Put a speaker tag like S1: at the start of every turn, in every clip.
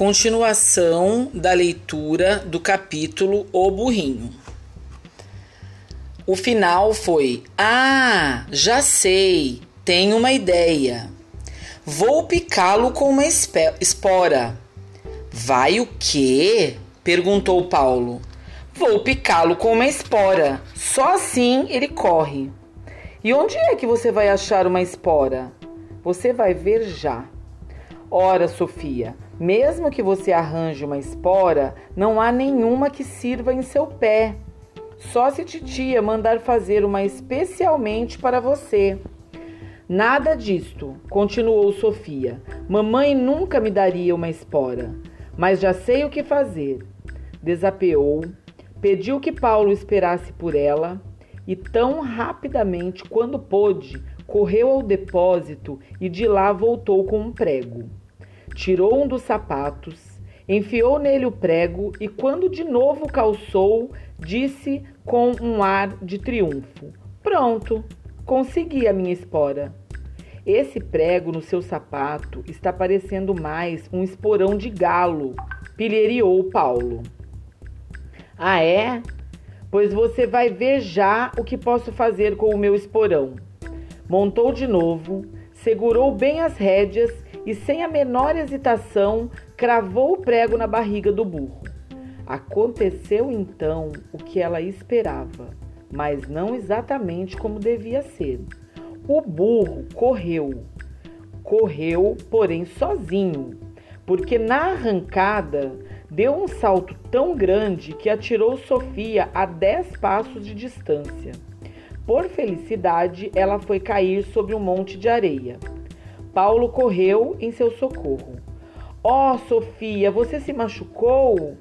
S1: Continuação da leitura do capítulo O Burrinho. O final foi: Ah, já sei, tenho uma ideia. Vou picá-lo com uma espora. Vai o quê? perguntou Paulo. Vou picá-lo com uma espora. Só assim ele corre. E onde é que você vai achar uma espora? Você vai ver já. Ora, Sofia, mesmo que você arranje uma espora, não há nenhuma que sirva em seu pé. Só se titia mandar fazer uma especialmente para você. Nada disto, continuou Sofia. Mamãe nunca me daria uma espora, mas já sei o que fazer. Desapeou, pediu que Paulo esperasse por ela e tão rapidamente quando pôde, correu ao depósito e de lá voltou com um prego tirou um dos sapatos, enfiou nele o prego e, quando de novo calçou, disse com um ar de triunfo: Pronto, consegui a minha espora. Esse prego no seu sapato está parecendo mais um esporão de galo, pilheriou Paulo. Ah, é? Pois você vai ver já o que posso fazer com o meu esporão. Montou de novo, segurou bem as rédeas e, sem a menor hesitação, cravou o prego na barriga do burro. Aconteceu então o que ela esperava, mas não exatamente como devia ser. O burro correu. Correu, porém sozinho, porque na arrancada deu um salto tão grande que atirou Sofia a dez passos de distância. Por felicidade, ela foi cair sobre um monte de areia. Paulo correu em seu socorro. Ó, oh, Sofia, você se machucou?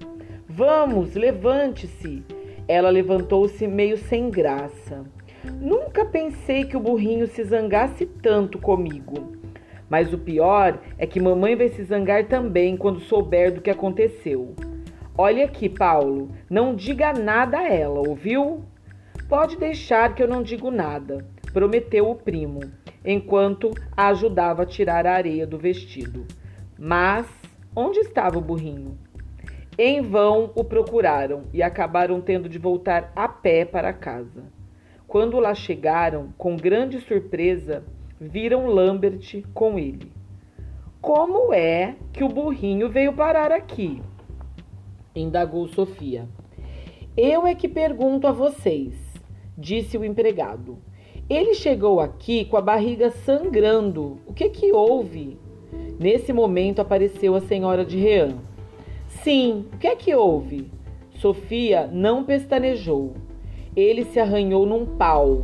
S1: Vamos, levante-se. Ela levantou-se meio sem graça. Nunca pensei que o burrinho se zangasse tanto comigo. Mas o pior é que mamãe vai se zangar também quando souber do que aconteceu. Olha aqui, Paulo, não diga nada a ela, ouviu? Pode deixar que eu não digo nada, prometeu o primo enquanto a ajudava a tirar a areia do vestido. Mas onde estava o burrinho? Em vão o procuraram e acabaram tendo de voltar a pé para casa. Quando lá chegaram, com grande surpresa, viram Lambert com ele. Como é que o burrinho veio parar aqui? indagou Sofia. Eu é que pergunto a vocês, disse o empregado. Ele chegou aqui com a barriga sangrando. O que que houve? Nesse momento apareceu a senhora de Rean. Sim, o que é que houve? Sofia não pestanejou. Ele se arranhou num pau,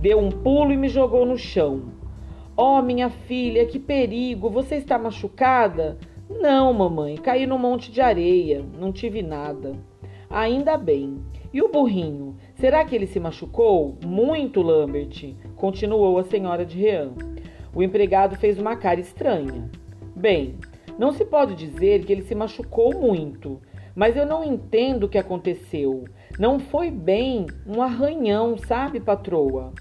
S1: deu um pulo e me jogou no chão. Oh, minha filha, que perigo! Você está machucada? Não, mamãe, caí num monte de areia, não tive nada. Ainda bem. E o burrinho? Será que ele se machucou? Muito, Lambert, continuou a senhora de Rean. O empregado fez uma cara estranha. Bem, não se pode dizer que ele se machucou muito, mas eu não entendo o que aconteceu. Não foi bem um arranhão, sabe, patroa?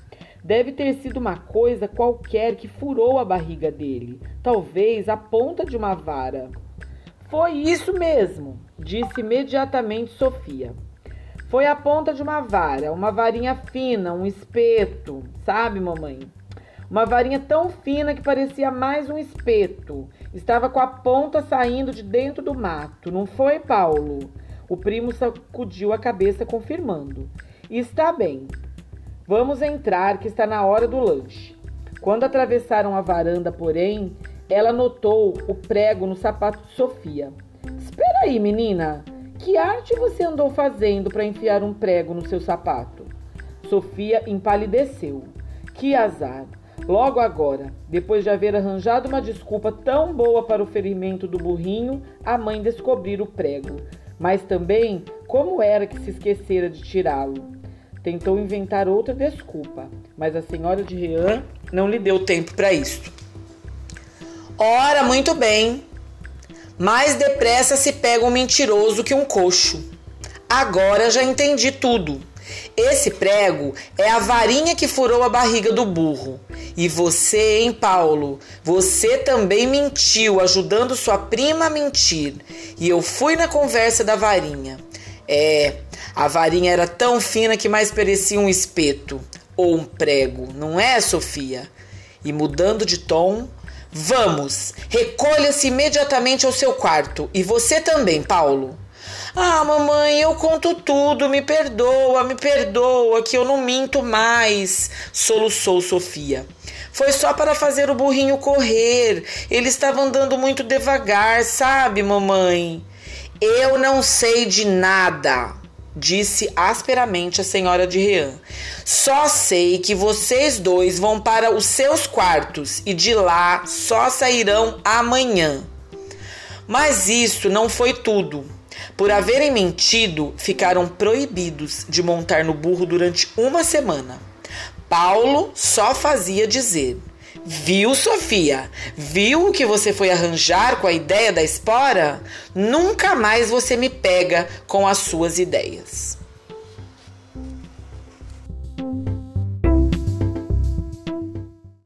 S1: Deve ter sido uma coisa qualquer que furou a barriga dele, talvez a ponta de uma vara. Foi isso mesmo, disse imediatamente Sofia. Foi a ponta de uma vara, uma varinha fina, um espeto, sabe, mamãe? Uma varinha tão fina que parecia mais um espeto. Estava com a ponta saindo de dentro do mato, não foi, Paulo? O primo sacudiu a cabeça, confirmando. Está bem. Vamos entrar, que está na hora do lanche. Quando atravessaram a varanda, porém, ela notou o prego no sapato de Sofia. Espera aí, menina. Que arte você andou fazendo para enfiar um prego no seu sapato? Sofia empalideceu. Que azar! Logo agora, depois de haver arranjado uma desculpa tão boa para o ferimento do burrinho, a mãe descobriu o prego. Mas também, como era que se esquecera de tirá-lo? Tentou inventar outra desculpa, mas a senhora de Rian não lhe deu tempo para isso. Ora, muito bem. Mais depressa se pega um mentiroso que um coxo. Agora já entendi tudo. Esse prego é a varinha que furou a barriga do burro. E você, hein, Paulo? Você também mentiu, ajudando sua prima a mentir. E eu fui na conversa da varinha. É, a varinha era tão fina que mais parecia um espeto ou um prego, não é, Sofia? E mudando de tom, vamos, recolha-se imediatamente ao seu quarto. E você também, Paulo. Ah, mamãe, eu conto tudo, me perdoa, me perdoa, que eu não minto mais, soluçou Sofia. Foi só para fazer o burrinho correr. Ele estava andando muito devagar, sabe, mamãe? Eu não sei de nada, disse asperamente a senhora de Rian. Só sei que vocês dois vão para os seus quartos e de lá só sairão amanhã. Mas isso não foi tudo. Por haverem mentido, ficaram proibidos de montar no burro durante uma semana. Paulo só fazia dizer: Viu, Sofia? Viu o que você foi arranjar com a ideia da espora? Nunca mais você me pega com as suas ideias.